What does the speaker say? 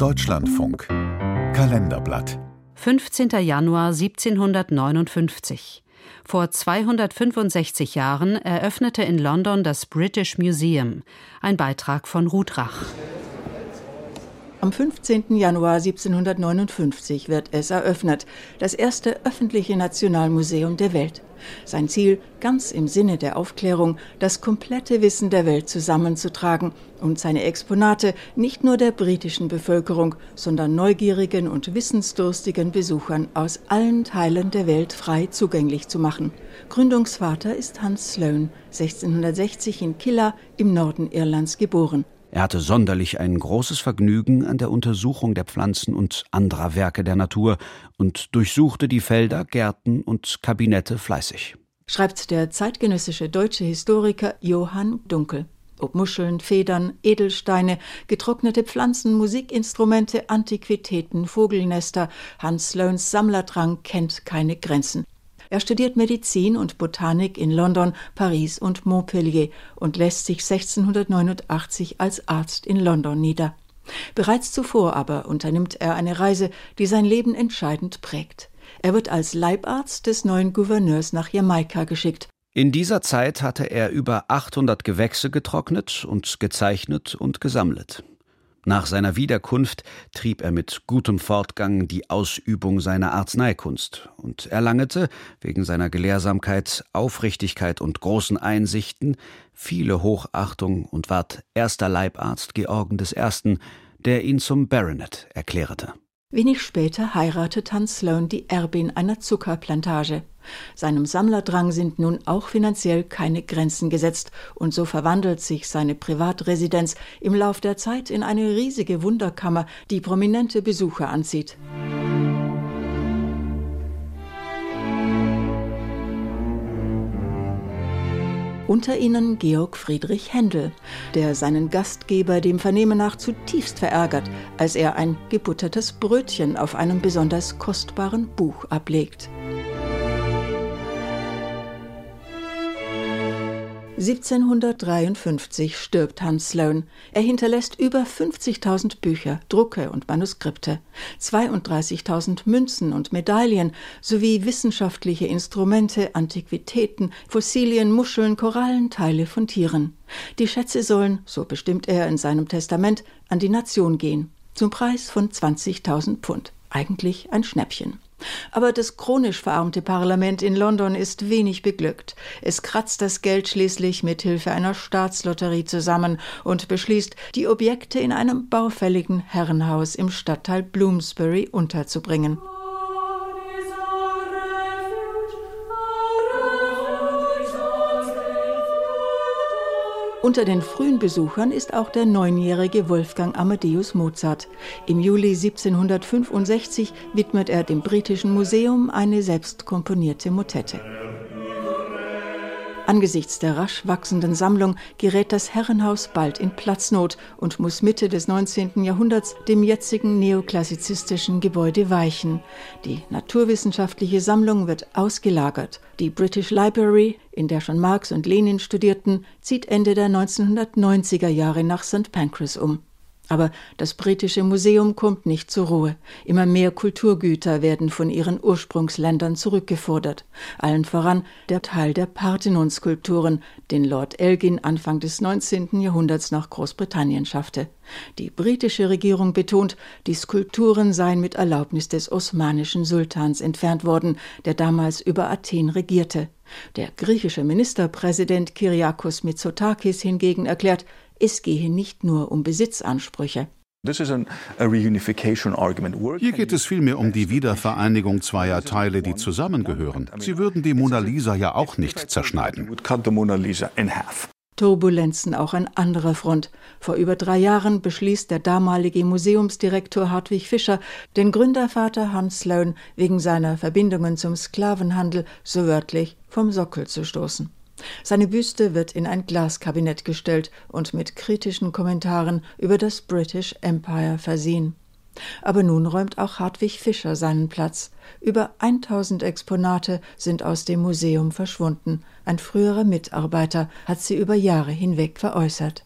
Deutschlandfunk Kalenderblatt 15. Januar 1759. Vor 265 Jahren eröffnete in London das British Museum. Ein Beitrag von Ruth Rach. Am 15. Januar 1759 wird es eröffnet, das erste öffentliche Nationalmuseum der Welt. Sein Ziel, ganz im Sinne der Aufklärung, das komplette Wissen der Welt zusammenzutragen und seine Exponate nicht nur der britischen Bevölkerung, sondern neugierigen und wissensdurstigen Besuchern aus allen Teilen der Welt frei zugänglich zu machen. Gründungsvater ist Hans Sloane, 1660 in Killa im Norden Irlands geboren. Er hatte sonderlich ein großes Vergnügen an der Untersuchung der Pflanzen und anderer Werke der Natur und durchsuchte die Felder, Gärten und Kabinette fleißig. Schreibt der zeitgenössische deutsche Historiker Johann Dunkel. Ob Muscheln, Federn, Edelsteine, getrocknete Pflanzen, Musikinstrumente, Antiquitäten, Vogelnester, Hans Sloanes Sammlerdrang kennt keine Grenzen. Er studiert Medizin und Botanik in London, Paris und Montpellier und lässt sich 1689 als Arzt in London nieder. Bereits zuvor aber unternimmt er eine Reise, die sein Leben entscheidend prägt. Er wird als Leibarzt des neuen Gouverneurs nach Jamaika geschickt. In dieser Zeit hatte er über 800 Gewächse getrocknet und gezeichnet und gesammelt. Nach seiner Wiederkunft trieb er mit gutem Fortgang die Ausübung seiner Arzneikunst und erlangete, wegen seiner Gelehrsamkeit, Aufrichtigkeit und großen Einsichten, viele Hochachtung und ward erster Leibarzt Georgen I., der ihn zum Baronet erklärte. Wenig später heiratet Hans Sloane die Erbin einer Zuckerplantage. Seinem Sammlerdrang sind nun auch finanziell keine Grenzen gesetzt, und so verwandelt sich seine Privatresidenz im Lauf der Zeit in eine riesige Wunderkammer, die prominente Besucher anzieht. Unter ihnen Georg Friedrich Händel, der seinen Gastgeber dem Vernehmen nach zutiefst verärgert, als er ein gebuttertes Brötchen auf einem besonders kostbaren Buch ablegt. 1753 stirbt Hans Sloane. Er hinterlässt über 50.000 Bücher, Drucke und Manuskripte, 32.000 Münzen und Medaillen sowie wissenschaftliche Instrumente, Antiquitäten, Fossilien, Muscheln, Korallen, Teile von Tieren. Die Schätze sollen, so bestimmt er in seinem Testament, an die Nation gehen, zum Preis von 20.000 Pfund. Eigentlich ein Schnäppchen. Aber das chronisch verarmte Parlament in London ist wenig beglückt. Es kratzt das Geld schließlich mit Hilfe einer Staatslotterie zusammen und beschließt, die Objekte in einem baufälligen Herrenhaus im Stadtteil Bloomsbury unterzubringen. Unter den frühen Besuchern ist auch der neunjährige Wolfgang Amadeus Mozart. Im Juli 1765 widmet er dem Britischen Museum eine selbst komponierte Motette. Angesichts der rasch wachsenden Sammlung gerät das Herrenhaus bald in Platznot und muss Mitte des 19. Jahrhunderts dem jetzigen neoklassizistischen Gebäude weichen. Die naturwissenschaftliche Sammlung wird ausgelagert. Die British Library, in der schon Marx und Lenin studierten, zieht Ende der 1990er Jahre nach St. Pancras um. Aber das britische Museum kommt nicht zur Ruhe. Immer mehr Kulturgüter werden von ihren Ursprungsländern zurückgefordert. Allen voran der Teil der Parthenon-Skulpturen, den Lord Elgin Anfang des 19. Jahrhunderts nach Großbritannien schaffte. Die britische Regierung betont, die Skulpturen seien mit Erlaubnis des osmanischen Sultans entfernt worden, der damals über Athen regierte. Der griechische Ministerpräsident Kyriakos Mitsotakis hingegen erklärt, es gehe nicht nur um Besitzansprüche. Hier geht es vielmehr um die Wiedervereinigung zweier Teile, die zusammengehören. Sie würden die Mona Lisa ja auch nicht zerschneiden. Turbulenzen auch an anderer Front. Vor über drei Jahren beschließt der damalige Museumsdirektor Hartwig Fischer, den Gründervater Hans Sloane wegen seiner Verbindungen zum Sklavenhandel so wörtlich vom Sockel zu stoßen. Seine Büste wird in ein Glaskabinett gestellt und mit kritischen Kommentaren über das British Empire versehen. Aber nun räumt auch Hartwig Fischer seinen Platz. Über 1000 Exponate sind aus dem Museum verschwunden. Ein früherer Mitarbeiter hat sie über Jahre hinweg veräußert.